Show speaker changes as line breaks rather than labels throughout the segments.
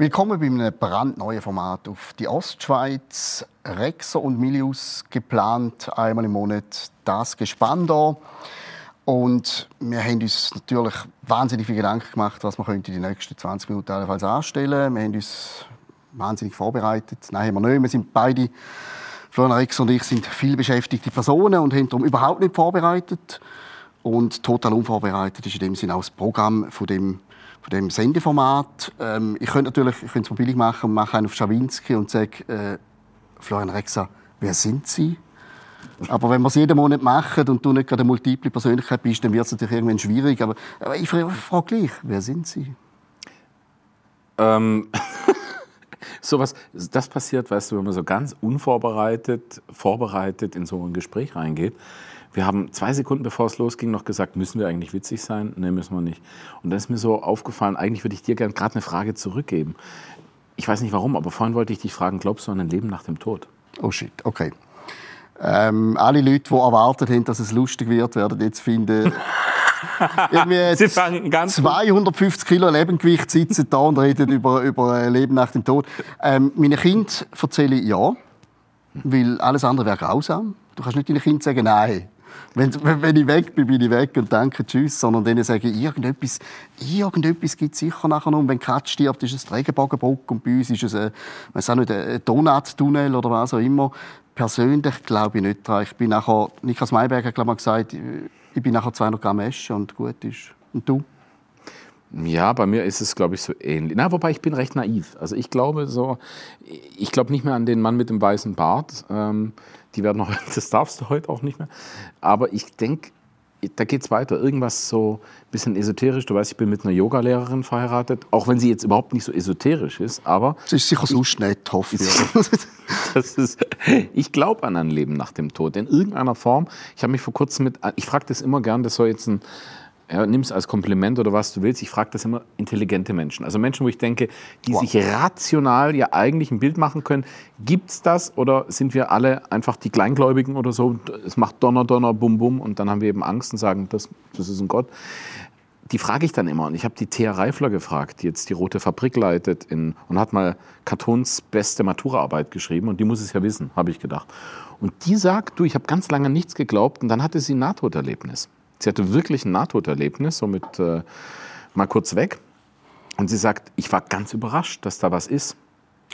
Willkommen bei einem brandneuen Format auf die Ostschweiz. Rexer und Milius geplant, einmal im Monat das Gespann hier. Und wir haben uns natürlich wahnsinnig viel Gedanken gemacht, was wir könnte die nächsten 20 Minuten allenfalls anstellen Wir haben uns wahnsinnig vorbereitet. Nein, haben wir nicht. Wir sind beide, Florian Rexer und ich, sind viel beschäftigte Personen und haben darum überhaupt nicht vorbereitet. Und total unvorbereitet ist in dem Sinne auch das Programm von dem von dem Sendeformat. Ähm, ich könnte natürlich, ich könnte es billig machen mache einen auf Schawinski und sage, äh, Florian Rexa, wer sind Sie? Aber wenn wir es jeden Monat machen und du nicht gerade eine multiple Persönlichkeit bist, dann wird es natürlich irgendwann schwierig. Aber, aber ich frage, frage gleich, wer sind Sie?
Ähm, sowas, das passiert, weißt du, wenn man so ganz unvorbereitet, vorbereitet in so ein Gespräch reingeht. Wir haben zwei Sekunden bevor es losging noch gesagt, müssen wir eigentlich witzig sein? Nein, müssen wir nicht. Und dann ist mir so aufgefallen, eigentlich würde ich dir gerne gerade eine Frage zurückgeben. Ich weiß nicht warum, aber vorhin wollte ich dich fragen, glaubst du an ein Leben nach dem Tod?
Oh shit, okay. Ähm, alle Leute, die erwartet haben, dass es lustig wird, werden jetzt finden, Sie fangen ganz 250 Kilo Lebensgewicht sitzen da und reden über, über ein Leben nach dem Tod. Ähm, meine Kinder erzähle ich ja, weil alles andere wäre grausam. Du kannst nicht deinen Kindern sagen, nein, wenn, wenn ich weg bin, bin ich weg und danke, tschüss. Sondern denen sage ich, irgendetwas, irgendetwas gibt es sicher nachher noch. Und wenn Katz stirbt, ist es die Regenbogenbrücke und bei uns ist es ein, auch nicht, ein Donuttunnel oder was auch immer. Persönlich glaube ich nicht daran. Ich bin nachher, Niklas Mayberger hat gesagt, ich bin nachher 200 Gramm Esche und gut ist. Und du?
Ja, bei mir ist es, glaube ich, so ähnlich. Na, wobei ich bin recht naiv. Also ich glaube so, ich glaube nicht mehr an den Mann mit dem weißen Bart. Ähm, die werden noch, das darfst du heute auch nicht mehr. Aber ich denke, da geht es weiter. Irgendwas so ein bisschen esoterisch. Du weißt, ich bin mit einer Yogalehrerin verheiratet, auch wenn sie jetzt überhaupt nicht so esoterisch ist. Aber
das ist sicher so
das ist, ich glaube an ein Leben nach dem Tod. In irgendeiner Form. Ich habe mich vor kurzem mit, ich frage das immer gern, das soll jetzt ein ja, nimm es als Kompliment oder was du willst. Ich frage das immer intelligente Menschen. Also Menschen, wo ich denke, die wow. sich rational ja eigentlich ein Bild machen können. Gibt es das oder sind wir alle einfach die Kleingläubigen oder so? Es macht Donner, Donner, Bum, Bum und dann haben wir eben Angst und sagen, das, das ist ein Gott. Die frage ich dann immer. Und ich habe die Thea Reifler gefragt, die jetzt die Rote Fabrik leitet in, und hat mal Kartons beste Maturaarbeit geschrieben. Und die muss es ja wissen, habe ich gedacht. Und die sagt, du, ich habe ganz lange nichts geglaubt. Und dann hatte sie ein Nahtoderlebnis. Sie hatte wirklich ein Nahtoderlebnis, so mit äh, mal kurz weg. Und sie sagt, ich war ganz überrascht, dass da was ist.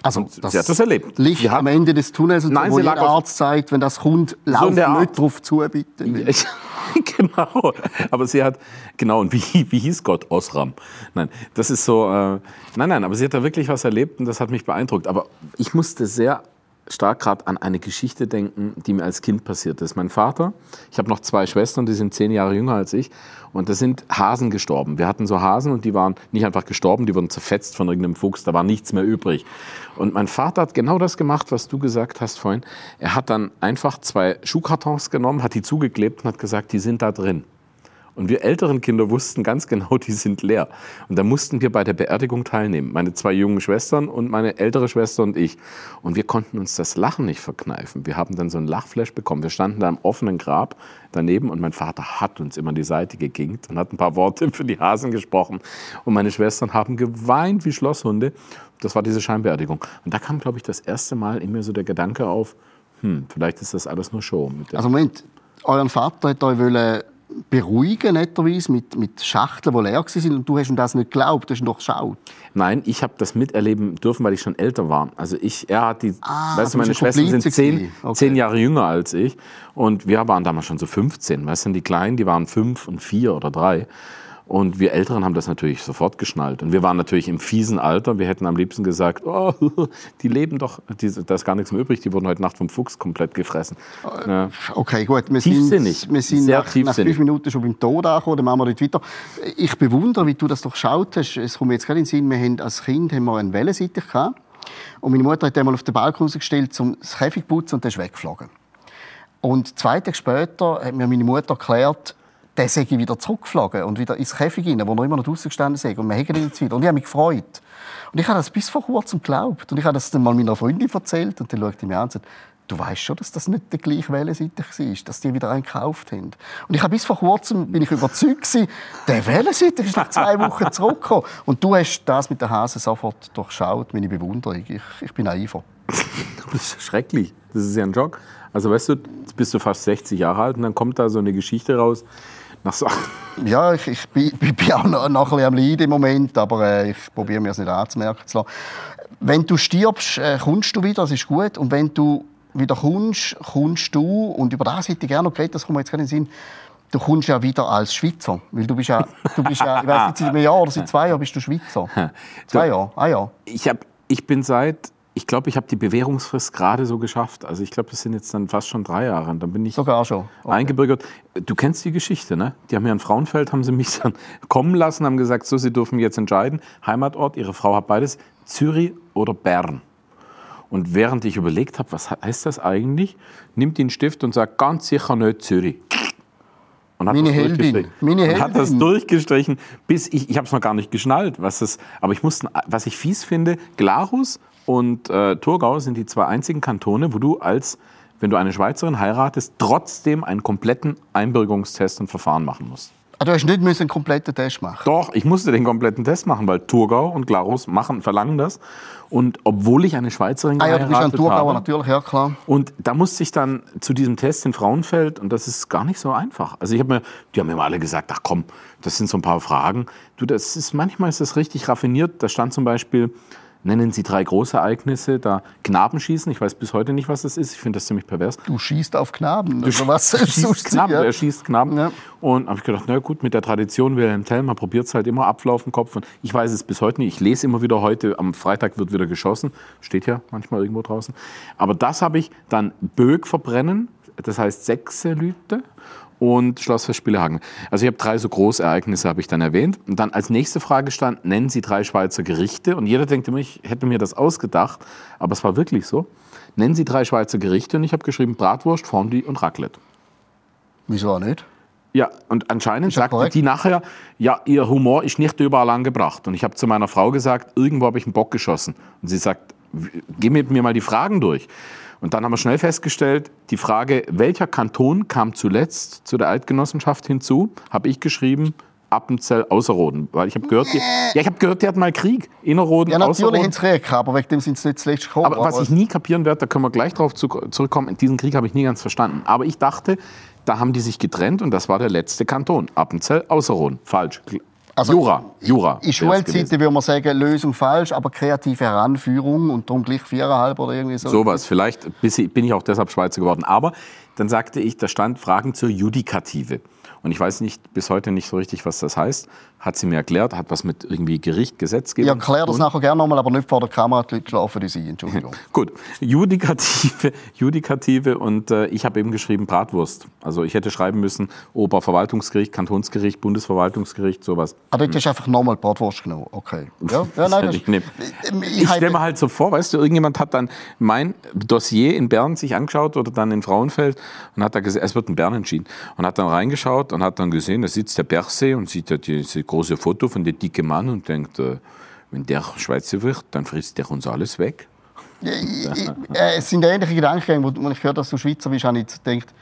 Also, das sie hat das erlebt. Licht sie am Ende des Tunnels,
Nein, wo der Arzt zeigt, wenn das kommt, lauf so nicht drauf zu, bitte. genau. Aber sie hat, genau, und wie, wie hieß Gott? Osram. Nein, das ist so, äh, nein, nein, aber sie hat da wirklich was erlebt und das hat mich beeindruckt. Aber ich musste sehr stark gerade an eine Geschichte denken, die mir als Kind passiert ist. Mein Vater, ich habe noch zwei Schwestern, die sind zehn Jahre jünger als ich, und da sind Hasen gestorben. Wir hatten so Hasen und die waren nicht einfach gestorben, die wurden zerfetzt von irgendeinem Fuchs, da war nichts mehr übrig. Und mein Vater hat genau das gemacht, was du gesagt hast vorhin. Er hat dann einfach zwei Schuhkartons genommen, hat die zugeklebt und hat gesagt, die sind da drin. Und wir älteren Kinder wussten ganz genau, die sind leer. Und da mussten wir bei der Beerdigung teilnehmen. Meine zwei jungen Schwestern und meine ältere Schwester und ich. Und wir konnten uns das Lachen nicht verkneifen. Wir haben dann so ein Lachflash bekommen. Wir standen da im offenen Grab daneben und mein Vater hat uns immer an die Seite geginkt und hat ein paar Worte für die Hasen gesprochen. Und meine Schwestern haben geweint wie Schlosshunde. Das war diese Scheinbeerdigung. Und da kam, glaube ich, das erste Mal in mir so der Gedanke auf, hm, vielleicht ist das alles nur Show.
also Moment, euren Vater hat euch beruhigen, netterweise, mit, mit Schachteln, die leer waren. Und du hast ihm das nicht geglaubt, du hast ihn doch geschaut.
Nein, ich habe das miterleben dürfen, weil ich schon älter war. Also ich, er hat die, ah, weißt du, meine Schwestern sind zehn, okay. zehn Jahre jünger als ich. Und wir waren damals schon so 15. Weißt du, die Kleinen, die waren fünf und vier oder drei. Und wir Älteren haben das natürlich sofort geschnallt. Und wir waren natürlich im fiesen Alter. Wir hätten am liebsten gesagt, oh, die leben doch, die, da ist gar nichts mehr übrig. Die wurden heute Nacht vom Fuchs komplett gefressen.
Ja. Okay, gut. Wir tiefsinnig. Sind, wir sind Sehr nach, nach fünf Minuten schon beim Tod angekommen. Dann machen wir dort weiter. Ich bewundere, wie du das doch geschaut hast. Es kommt mir jetzt gerade in den Sinn, wir haben als Kind haben wir einen Wellensittich gehabt. Und meine Mutter hat einmal auf den Balkon rausgestellt, um das Käfig zu putzen und der ist weggeflogen. Und zwei Tage später hat mir meine Mutter erklärt, der sei wieder zurückgeflogen und wieder ins Käfig rein, wo er immer noch draußen gestanden ist. Und wir haben ihn wieder. Und ich habe mich gefreut. Und ich habe das bis vor kurzem geglaubt. Und ich habe das dann mal meiner Freundin erzählt. Und dann schaut sie mir an und sagt, du weißt schon, dass das nicht der gleiche Wellensittich war, dass die wieder einen gekauft haben. Und ich habe bis vor kurzem bin ich überzeugt gewesen, der Wellensittich ist nach zwei Wochen zurückgekommen. Und du hast das mit der Hase sofort durchschaut, meine Bewunderung. Ich, ich bin naiver.
das ist schrecklich. Das ist ja ein Joke. Also weißt du, jetzt bist du fast 60 Jahre alt und dann kommt da so eine Geschichte raus. Nach so
ja, ich, ich, bin, bin auch noch, noch ein bisschen am Leiden im Moment, aber äh, ich probiere mir das nicht anzumerken zu lassen. Wenn du stirbst, äh, kommst du wieder, das ist gut. Und wenn du wieder kommst, kommst du, und über das hätte ich gerne noch geredet, das kommt mir jetzt gerade in den Sinn, du kommst ja wieder als Schweizer. Weil du bist ja, du bist ja ich weiß nicht, seit einem Jahr oder seit zwei Jahren bist du Schweizer. Zwei Jahre, ah ja.
Ich, hab, ich bin seit ich glaube, ich habe die Bewährungsfrist gerade so geschafft. Also ich glaube, das sind jetzt dann fast schon drei Jahre. Und dann bin ich
Sogar schon.
Okay. eingebürgert. Du kennst die Geschichte, ne? Die haben ja in Frauenfeld, haben sie mich dann kommen lassen, haben gesagt, so, sie dürfen jetzt entscheiden. Heimatort, ihre Frau hat beides, Zürich oder Bern. Und während ich überlegt habe, was heißt das eigentlich, nimmt den Stift und sagt ganz sicher nicht Zürich.
Und hat, Meine das Heldin.
Meine Heldin. hat das durchgestrichen, bis ich, ich habe es noch gar nicht geschnallt, was das, aber ich musste, was ich fies finde, Glarus und äh, Thurgau sind die zwei einzigen Kantone, wo du als, wenn du eine Schweizerin heiratest, trotzdem einen kompletten Einbürgerungstest und Verfahren machen musst.
Ah, du hast nicht einen kompletten Test machen
Doch, ich musste den kompletten Test machen, weil Thurgau und Glarus machen, verlangen das. Und obwohl ich eine Schweizerin ah, ja, du bist ein Thurgauer, habe,
natürlich, ja klar.
Und da musste ich dann zu diesem Test in Frauenfeld und das ist gar nicht so einfach. Also ich habe mir, die haben mir alle gesagt, ach komm, das sind so ein paar Fragen. Du, das ist manchmal ist das richtig raffiniert. Da stand zum Beispiel nennen Sie drei Großereignisse. Da Knabenschießen, ich weiß bis heute nicht, was das ist. Ich finde das ziemlich pervers.
Du schießt auf Knaben.
Du also was schießt Knaben, ja. er schießt Knaben. Ja. Und habe ich gedacht, na gut, mit der Tradition Wilhelm Tell, man probiert es halt immer Apfel auf den Kopf. Und ich weiß es bis heute nicht. Ich lese immer wieder heute, am Freitag wird wieder geschossen. Steht ja manchmal irgendwo draußen. Aber das habe ich dann Bög verbrennen, das heißt Sechselüte und Schlossfest Spielehagen. Also ich habe drei so Großereignisse, habe ich dann erwähnt. Und dann als nächste Frage stand, nennen Sie drei Schweizer Gerichte. Und jeder denkt immer, ich hätte mir das ausgedacht, aber es war wirklich so. Nennen Sie drei Schweizer Gerichte und ich habe geschrieben Bratwurst, Fondue und Raclette.
Wieso auch nicht?
Ja, und anscheinend sagte die nachher, ja, ihr Humor ist nicht überall angebracht. Und ich habe zu meiner Frau gesagt, irgendwo habe ich einen Bock geschossen. Und sie sagt, geh mit mir mal die Fragen durch. Und dann haben wir schnell festgestellt, die Frage, welcher Kanton kam zuletzt zu der Eidgenossenschaft hinzu, habe ich geschrieben, Appenzell Außerroden. Weil ich habe gehört, die, ja, ich habe gehört, die hatten mal Krieg. Innerroden,
Ja, natürlich ins Krieg, aber wegen dem sind sie nicht zuletzt gekommen.
Aber, was ich nie kapieren werde, da können wir gleich darauf zurückkommen, diesen Krieg habe ich nie ganz verstanden. Aber ich dachte, da haben die sich getrennt und das war der letzte Kanton. Appenzell Außerroden. Falsch. Also Jura, Jura.
In Schulzeiten würde man sagen, Lösung falsch, aber kreative Heranführung und darum gleich viereinhalb oder irgendwie so.
Sowas, vielleicht bin ich auch deshalb Schweizer geworden. Aber dann sagte ich, da stand Fragen zur Judikative. Und ich weiß nicht bis heute nicht so richtig, was das heißt. Hat sie mir erklärt, hat was mit irgendwie Gericht, Gesetzgebung.
Ja, erklär das nachher gerne nochmal, aber nicht vor der Kamera, die schlafen die Sie, Entschuldigung.
Gut, Judikative, Judikative und äh, ich habe eben geschrieben Bratwurst. Also ich hätte schreiben müssen Oberverwaltungsgericht, Kantonsgericht, Bundesverwaltungsgericht, sowas.
Ah, du hast einfach nochmal Bratwurst genommen, okay. Ja,
ja nein, das, ich, ich, ich stelle mir halt so vor, weißt du, irgendjemand hat dann mein Dossier in Bern sich angeschaut oder dann in Frauenfeld und hat da gesagt, es wird in Bern entschieden und hat dann reingeschaut und hat dann gesehen, da sitzt der Bergsee und sieht ja dieses große Foto von dem dicken Mann und denkt, äh, wenn der Schweizer wird, dann frisst der uns alles weg.
Äh, es sind ähnliche Gedanken, wo ich höre, dass du Schweizer bist, habe ich gedacht,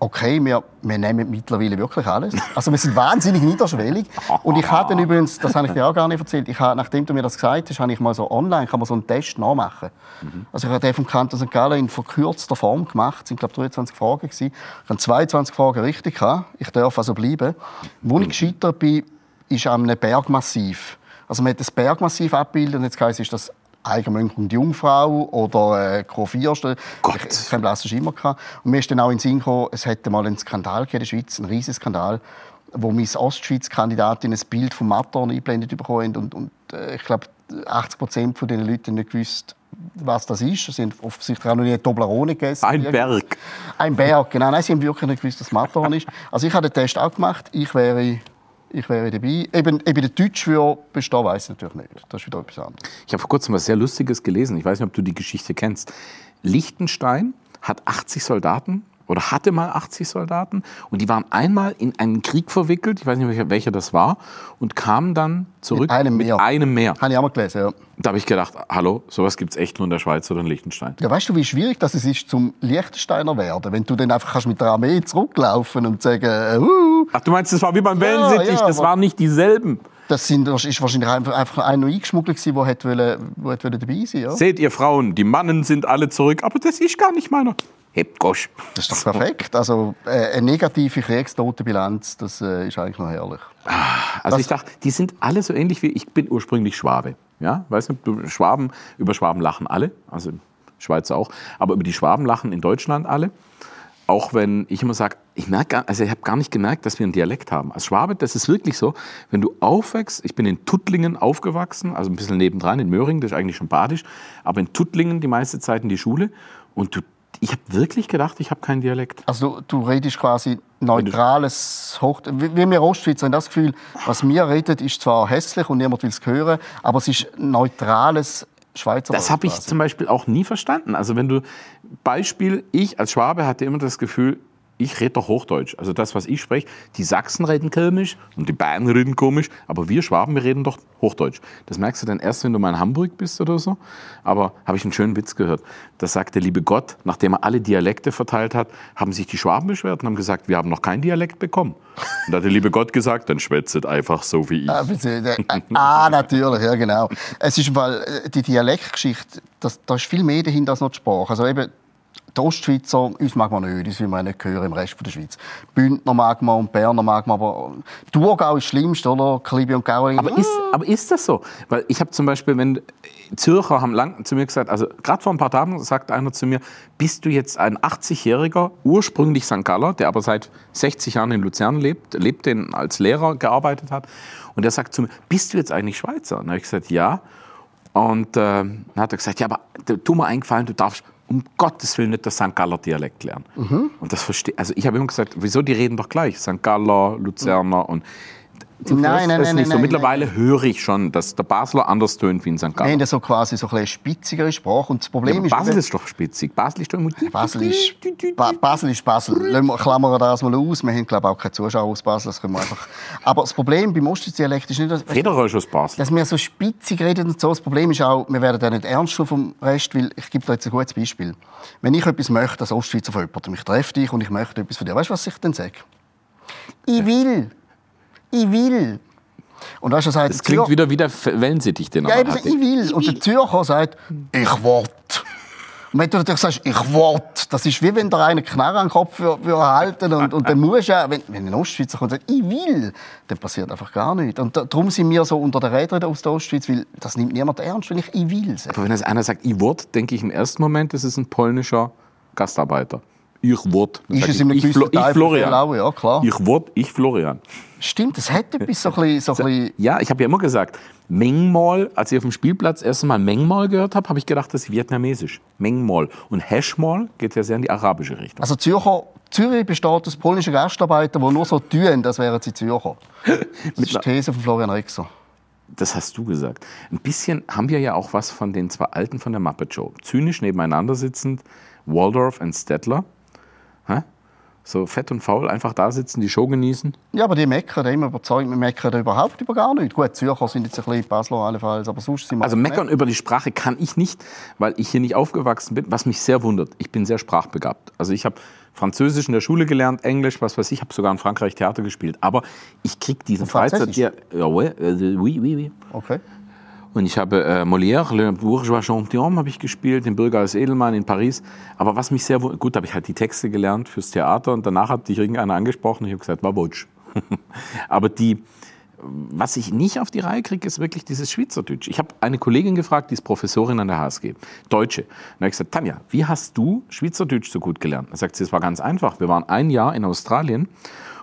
okay, wir, wir nehmen mittlerweile wirklich alles. Also wir sind wahnsinnig niederschwellig. Und ich habe dann übrigens, das habe ich dir auch gar nicht erzählt, ich habe, nachdem du mir das gesagt hast, habe ich mal so online, kann man so einen Test nachmachen. Mhm. Also ich habe den vom Kanton St. Gallen in verkürzter Form gemacht. Es sind, glaube ich, 23 Fragen gewesen. Ich habe 22 Fragen richtig gehabt. Ich darf also bleiben. Wo ich gescheitert bin, ist an einem Bergmassiv. Also man hat das Bergmassiv abgebildet und jetzt heisst, ist das Eigenmönch und Jungfrau oder äh, Kurvierste.
Gott.
Ich, kein blasses Schimmer gehabt. Und mir ist dann auch in den Sinn gekommen, es hätte mal einen Skandal in der Schweiz, einen riesigen Skandal, wo Miss Ostschweiz-Kandidatin ein Bild vom Matterhorn eingeblendet bekommen und, und äh, ich glaube 80 Prozent von den Leuten nicht gewusst, was das ist. Sie haben offensichtlich auch noch nie Toblerone gegessen.
Ein Berg.
Ein Berg, genau. Nein, sie haben wirklich nicht gewusst, was Matterhorn ist. Also ich habe den Test auch gemacht. Ich wäre ich wäre dabei. Eben, eben der Deutsch für bestehen, weiß ich natürlich nicht. Das ist wieder etwas anderes.
Ich habe vor kurzem was sehr Lustiges gelesen. Ich weiß nicht, ob du die Geschichte kennst. Liechtenstein hat 80 Soldaten oder hatte mal 80 Soldaten und die waren einmal in einen Krieg verwickelt, ich weiß nicht welcher, welcher das war, und kamen dann zurück
mit einem Meer.
Mit einem Meer.
Habe ich auch mal gelesen, ja.
Da habe ich gedacht, hallo, sowas gibt es echt nur in der Schweiz oder in Liechtenstein.
Ja, weißt du, wie schwierig das ist, zum Liechtensteiner werden, wenn du dann einfach kannst mit der Armee zurücklaufen und sagen, äh, uh.
Ach, du meinst, das war wie beim Wellensittich, ja, das waren nicht dieselben.
Das sind, ist wahrscheinlich einfach, einfach einer eingeschmuggelt der wollte, wollte dabei sein. Ja?
Seht ihr Frauen, die Mannen sind alle zurück, aber das ist gar nicht meiner. Hebt Gosch.
Das ist doch perfekt. Also äh, eine negative Kriegstotenbilanz, das äh, ist eigentlich noch herrlich.
Ah, also das ich dachte, die sind alle so ähnlich wie ich bin ursprünglich Schwabe. Ja, weißt du, Schwaben, über Schwaben lachen alle, also Schweizer auch, aber über die Schwaben lachen in Deutschland alle. Auch wenn ich immer sage, ich merke, also ich habe gar nicht gemerkt, dass wir einen Dialekt haben. Als Schwabe, das ist wirklich so, wenn du aufwächst, ich bin in Tuttlingen aufgewachsen, also ein bisschen nebendran in Möhring, das ist eigentlich schon badisch, aber in Tuttlingen die meiste Zeit in die Schule und du ich habe wirklich gedacht, ich habe keinen Dialekt.
Also du redest quasi neutrales Hoch... Wie wir Ostschweizer haben das Gefühl, was wir reden, ist zwar hässlich und niemand will es hören, aber es ist neutrales Schweizer
Das habe ich zum Beispiel auch nie verstanden. Also wenn du... Beispiel, ich als Schwabe hatte immer das Gefühl, ich rede doch Hochdeutsch. Also das, was ich spreche, die Sachsen reden komisch und die Bayern reden komisch, aber wir Schwaben, wir reden doch Hochdeutsch. Das merkst du dann erst, wenn du mal in Hamburg bist oder so. Aber habe ich einen schönen Witz gehört. Da sagt der liebe Gott, nachdem er alle Dialekte verteilt hat, haben sich die Schwaben beschwert und haben gesagt, wir haben noch keinen Dialekt bekommen. Und da hat der liebe Gott gesagt, dann schwätzet einfach so wie ich.
Ah, ah natürlich, ja genau. Es ist weil äh, die Dialektgeschichte, da ist viel mehr dahinter als noch die Sprache. Also eben die Ostschweizer, uns mag man nicht, das will man nicht hören im Rest der Schweiz. Bündner mag man und Berner mag man, aber Thurgau ist schlimmst, oder? Klibi und Gauering.
Aber ist, aber ist das so? Weil ich habe zum Beispiel, wenn Zürcher haben lang zu mir gesagt, also gerade vor ein paar Tagen sagt einer zu mir, bist du jetzt ein 80-jähriger, ursprünglich St. Galler, der aber seit 60 Jahren in Luzern lebt, lebt, den als Lehrer gearbeitet hat. Und der sagt zu mir, bist du jetzt eigentlich Schweizer? Und dann habe ich gesagt, ja. Und äh, dann hat er gesagt, ja, aber tu mir eingefallen, du darfst um Gottes Willen nicht das St. Galler Dialekt lernen. Mhm. Und das verstehe, also ich habe immer gesagt, wieso die reden doch gleich, St. Galler, Luzerner und
nein, nein, nein,
nicht
so.
Mittlerweile nein. höre ich schon, dass der Basler anders tönt wie in St. Gallen.
Wir haben so quasi so eine spitzigere Sprache. Und das Problem ja,
ist, Basel ist doch spitzig. Basel ist doch immer...
Basel ist, ba Basel ist Basel. Lassen wir, klammern das mal aus. Wir haben, glaube ich, auch keine Zuschauer aus Basel. Das können wir einfach... Aber das Problem beim Ostdialekt ist nicht, dass,
Federer ist aus Basel.
dass wir so spitzig reden und so. Das Problem ist auch, wir werden da nicht ernst vom Rest, weil ich gebe dir jetzt ein gutes Beispiel. Wenn ich etwas möchte als Ostschweizer von jemandem, ich treffe dich und ich möchte etwas von dir, weißt du, was ich dann sage? Ich will. Ich will.
Und weißt du, sagt, das klingt wieder wie der Wellensittich, den
ja, hat. ich will. Und der Zürcher sagt, ich will. Und wenn du natürlich sagst, ich will, das ist wie wenn der eine Knarre an den Kopf halten und, und dann musst du wenn, wenn ein Ostschweizer kommt und sagt, ich will, dann passiert einfach gar nichts. Und darum sind wir so unter den Rädern aus der Ostschweiz, weil das nimmt niemand ernst, wenn ich ich will sage.
Aber wenn jetzt einer sagt, ich will, denke ich im ersten Moment, das ist ein polnischer Gastarbeiter ich wort.
Ist es in einem
ich, ich, Florian.
Blau, ja, klar.
Ich wort, ich Florian.
Stimmt, das hätte etwas so ein bisschen... So ein
ja, ich habe ja immer gesagt, Mengmal, als ich auf dem Spielplatz erst einmal Mengmal gehört habe, habe ich gedacht, das ist vietnamesisch. Mengmal. Und Hashmal geht ja sehr in die arabische Richtung.
Also Zürcher, Zürich besteht aus polnischen Gastarbeitern, die nur so tun, das wären sie Zürcher. Das ist die These von Florian Rexer.
Das hast du gesagt. Ein bisschen haben wir ja auch was von den zwei Alten von der Muppet Show. Zynisch nebeneinander sitzend, Waldorf und Stettler. Hä? So fett und faul einfach da sitzen, die Show genießen?
Ja, aber die meckern immer überzeugt. Wir meckern überhaupt über gar nichts. Gut, Zürcher sind jetzt ein bisschen Basler allenfalls, aber sonst sind wir
Also meckern über die Sprache kann ich nicht, weil ich hier nicht aufgewachsen bin, was mich sehr wundert. Ich bin sehr sprachbegabt. Also ich habe Französisch in der Schule gelernt, Englisch, was weiß ich, habe sogar in Frankreich Theater gespielt. Aber ich kriege diesen Freizeit... Ja, euh, oui, oui, oui.
Okay.
Und ich habe äh, Molière, Le Bourgeois Gentilhomme habe ich gespielt, den Bürger als Edelmann in Paris. Aber was mich sehr gut, habe ich halt die Texte gelernt fürs Theater und danach hat dich irgendeiner angesprochen und ich habe gesagt, war Butsch. Aber die, was ich nicht auf die Reihe kriege, ist wirklich dieses Schweizerdeutsch. Ich habe eine Kollegin gefragt, die ist Professorin an der HSG, Deutsche. Und da habe ich gesagt, Tanja, wie hast du Schweizerdeutsch so gut gelernt? Da sagt sie, es war ganz einfach. Wir waren ein Jahr in Australien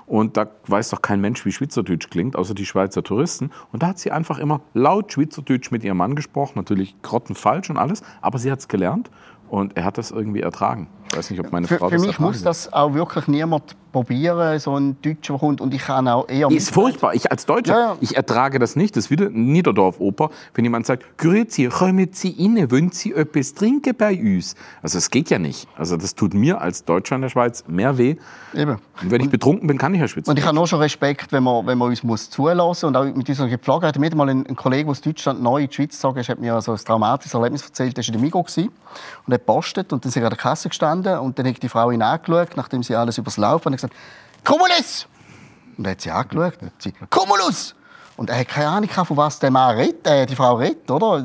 und da weiß doch kein Mensch, wie Schweizerdeutsch klingt, außer die Schweizer Touristen. Und da hat sie einfach immer laut Schweizerdeutsch mit ihrem Mann gesprochen. Natürlich grottenfalsch und alles, aber sie hat es gelernt und er hat das irgendwie ertragen. Ich weiß nicht, ob meine
für,
Frau
für
das
mich muss das auch wirklich niemand probieren, so ein Deutscher, der kommt. Und ich kann auch eher...
Ist furchtbar. Ich als Deutscher, ja, ja. ich ertrage das nicht. Das ist wieder Niederdorf-Oper, wenn jemand sagt, Grüezi, kommen Sie inne, wollen Sie etwas trinken bei uns? Also das geht ja nicht. Also das tut mir als Deutscher in der Schweiz mehr weh. Eben. Und wenn ich betrunken bin, kann ich ja schwitzen.
Und ich habe nur schon Respekt, wenn man, wenn man uns muss zulassen Und auch mit unserer Gepflogenheit. Mir hat mal ein, ein Kollege aus Deutschland neu in die Schweiz gezogen hat mir so ein traumatisches Erlebnis erzählt. Er war in der Migo und hat postet und dann ist er an der Kasse gestanden und dann hat die Frau ihn angeschaut, nachdem sie alles übers Laufen und gesagt, Cumulus! Und dann hat sie angeschaut und hat sie, Cumulus! Und er hat keine Ahnung, von was der Mann redet, äh, die Frau redet, oder?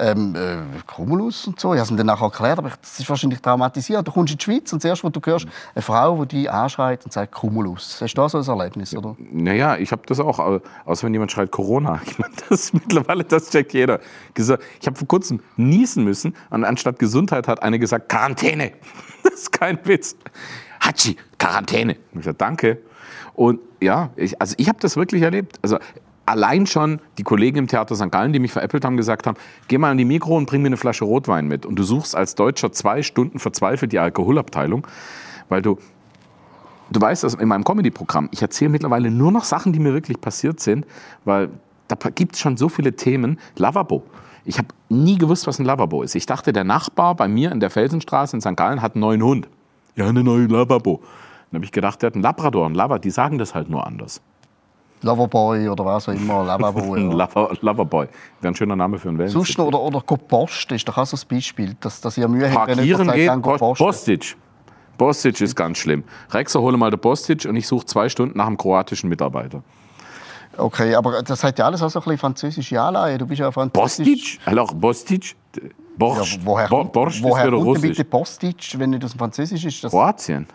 Ähm, äh, Cumulus und so. Ich habe es ihm dann nachher erklärt, aber das ist wahrscheinlich traumatisiert. Du kommst in die Schweiz und zuerst, wo du hörst, eine Frau, die dich anschreit und sagt Cumulus. Hast du da so ein Erlebnis, oder?
Naja, ich habe das auch, außer wenn jemand schreit Corona. Ich meine, das mittlerweile, das checkt jeder. Ich habe vor kurzem niesen müssen und anstatt Gesundheit hat eine gesagt, Quarantäne. Das ist kein Witz. Hatschi, Quarantäne. Ich habe gesagt, danke. Und ja, ich, also ich habe das wirklich erlebt. Also allein schon die Kollegen im Theater St. Gallen, die mich veräppelt haben, gesagt haben, geh mal an die Mikro und bring mir eine Flasche Rotwein mit. Und du suchst als Deutscher zwei Stunden verzweifelt die Alkoholabteilung, weil du, du weißt, dass in meinem Comedy-Programm, ich erzähle mittlerweile nur noch Sachen, die mir wirklich passiert sind, weil da gibt es schon so viele Themen. Lavabo. Ich habe nie gewusst, was ein Lavabo ist. Ich dachte, der Nachbar bei mir in der Felsenstraße in St. Gallen hat einen neuen Hund. Ja, einen neuen Lavabo. Dann habe ich gedacht, der hat einen Labrador, einen Lava. Die sagen das halt nur anders.
Loverboy oder was auch immer, Loverboy.
Lover, Loverboy, wäre ein schöner Name für einen
Wellen. Sonst oder, oder Post ist doch auch so ein Beispiel, dass, dass ihr Mühe
habt, wenn ihr geht, Post, Postage. Postage ist ganz schlimm. Rexer, hole mal den Postage und ich suche zwei Stunden nach einem kroatischen Mitarbeiter.
Okay, aber das hat ja alles auch so ein bisschen französische Anleihe. Du bist ja französisch.
Postage? Alors, Postage?
Borsch. Ja, woher Bo Borsch woher kommt denn bitte Postage, wenn nicht aus dem Französisch ist?
Das Kroatien.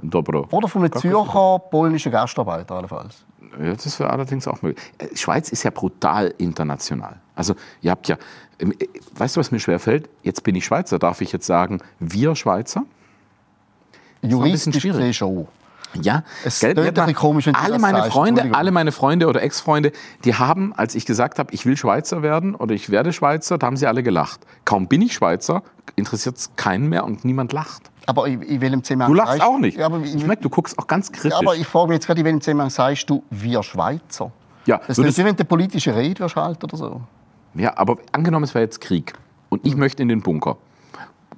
Dobro.
Oder von einem Zürcher polnischen Gastarbeiter allenfalls.
Ja, das wäre allerdings auch möglich. Äh, Schweiz ist ja brutal international. Also ihr habt ja, ähm, äh, weißt du, was mir schwerfällt? Jetzt bin ich Schweizer, darf ich jetzt sagen, wir Schweizer?
Juristisch gesehen schon.
Ja, es gell, ja, mal, komisch, wenn alle meine sagst, Freunde, alle meine Freunde oder Ex-Freunde, die haben, als ich gesagt habe, ich will Schweizer werden oder ich werde Schweizer, da haben sie alle gelacht. Kaum bin ich Schweizer, interessiert es keinen mehr und niemand lacht.
Aber in, in welchem Zusammenhang...
Du lachst auch nicht. Aber ich, ich merke, du guckst auch ganz kritisch. Ja,
aber ich frage mich jetzt gerade, in welchem Zusammenhang sagst du, wir Schweizer?
Ja.
Das ist nicht, eine politische Rede wirst halt oder so.
Ja, aber angenommen, es wäre jetzt Krieg und ich möchte in den Bunker.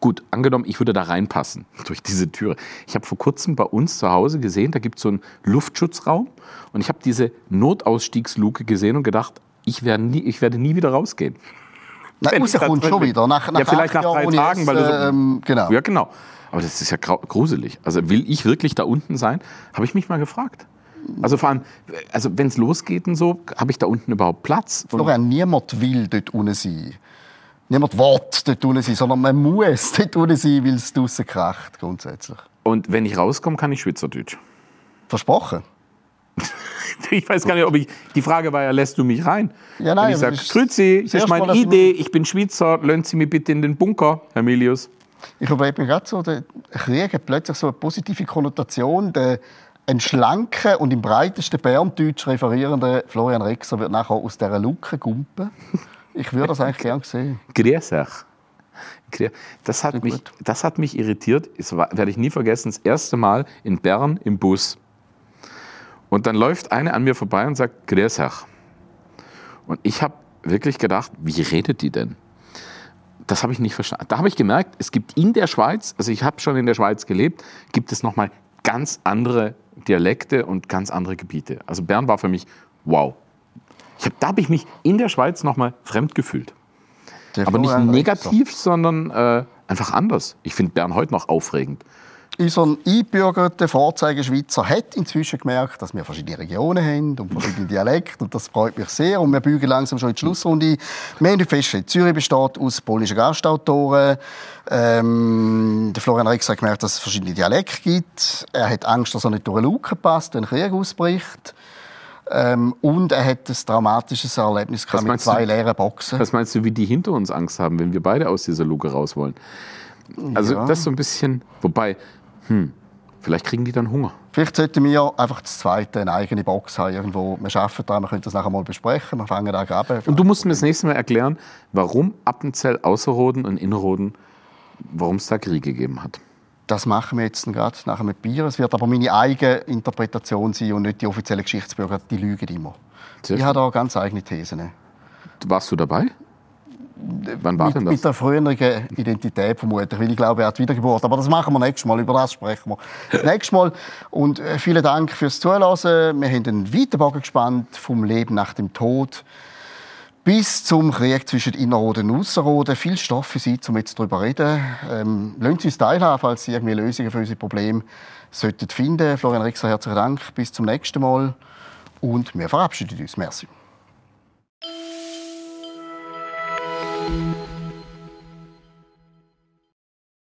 Gut, angenommen, ich würde da reinpassen durch diese Türe. Ich habe vor kurzem bei uns zu Hause gesehen, da gibt es so einen Luftschutzraum und ich habe diese Notausstiegsluke gesehen und gedacht, ich werde nie, ich werde nie wieder rausgehen.
Na, rauskommt schon wieder. Nach,
nach ja, vielleicht nach drei Tagen, weil du so, ähm, genau. Ja, genau. Aber das ist ja gruselig. Also will ich wirklich da unten sein? Habe ich mich mal gefragt. Also vor allem, also wenn es losgeht und so, habe ich da unten überhaupt Platz?
Florian, niemand will dort unten sein. Niemand will dort unten sein, sondern man muss dort unten sein, weil es draußen kracht, grundsätzlich.
Und wenn ich rauskomme, kann ich Schweizerdeutsch?
Versprochen.
ich weiß gar nicht, ob ich. Die Frage war ja, lässt du mich rein? Ja, nein. Und ich sage, Grüezi, das ist meine Idee, ich bin Schweizer, lösen Sie mich bitte in den Bunker, Herr Milius.
Ich überlege mir gerade so, der Krieg hat plötzlich so eine positive Konnotation. Der, ein schlanker und im breitesten Berndeutsch referierender Florian Rexer wird nachher aus dieser Luke gumpen. Ich würde das eigentlich gerne sehen.
Grüß Das hat, mich, das hat mich irritiert. Das werde ich nie vergessen. Das erste Mal in Bern im Bus. Und dann läuft eine an mir vorbei und sagt, Grüß Und ich habe wirklich gedacht, wie redet die denn? das habe ich nicht verstanden. Da habe ich gemerkt, es gibt in der Schweiz, also ich habe schon in der Schweiz gelebt, gibt es nochmal ganz andere Dialekte und ganz andere Gebiete. Also Bern war für mich wow. Ich hab, da habe ich mich in der Schweiz nochmal fremd gefühlt. Der Aber nicht negativ, sondern äh, einfach anders. Ich finde Bern heute noch aufregend
unser einbürgerter Vorzeigeschweizer hat inzwischen gemerkt, dass wir verschiedene Regionen haben und verschiedene Dialekte. Und das freut mich sehr. Und wir bügen langsam schon in die Schlussrunde. Wir haben festgestellt, Zürich besteht aus polnischen Gastautoren. Ähm, der Florian Rex hat gemerkt, dass es verschiedene Dialekte gibt. Er hat Angst, dass er nicht durch eine Luke passt, wenn ein Krieg ausbricht. Ähm, und er hat ein dramatisches Erlebnis gehabt mit zwei du, leeren Boxen.
Was meinst du, wie die hinter uns Angst haben, wenn wir beide aus dieser Luke raus wollen? Also ja. das so ein bisschen, wobei hm, vielleicht kriegen die dann Hunger.
Vielleicht sollten wir einfach das zweite eine eigene Box haben. Irgendwo. Wir arbeiten da, wir können das nachher mal besprechen. Wir fangen da graben.
Und du musst mir das nächste Mal erklären, warum Appenzell, Außerroden und Innerroden, warum es da Krieg gegeben hat.
Das machen wir jetzt gerade nach einem Bier. Es wird aber meine eigene Interpretation sein und nicht die offiziellen Geschichtsbürger, die lügen immer. Sehr ich habe da ganz eigene Thesen.
Warst du dabei? Wann war
mit,
denn das?
Mit der früheren Identität vermutlich, weil ich glaube, er hat Wiedergeburt. Aber das machen wir nächstes Mal, über das sprechen wir das nächste Mal. Und äh, vielen Dank fürs Zuhören. Wir haben einen weiten gespannt vom Leben nach dem Tod bis zum Krieg zwischen Innerrhoden und Ausserrhoden. Viel Stoff für Sie, um jetzt darüber zu reden. Ähm, lassen Sie uns teilhaben, falls Sie irgendwie Lösungen für unsere Probleme sollten finden. Florian Rixer, herzlichen Dank. Bis zum nächsten Mal. Und wir verabschieden uns. Merci.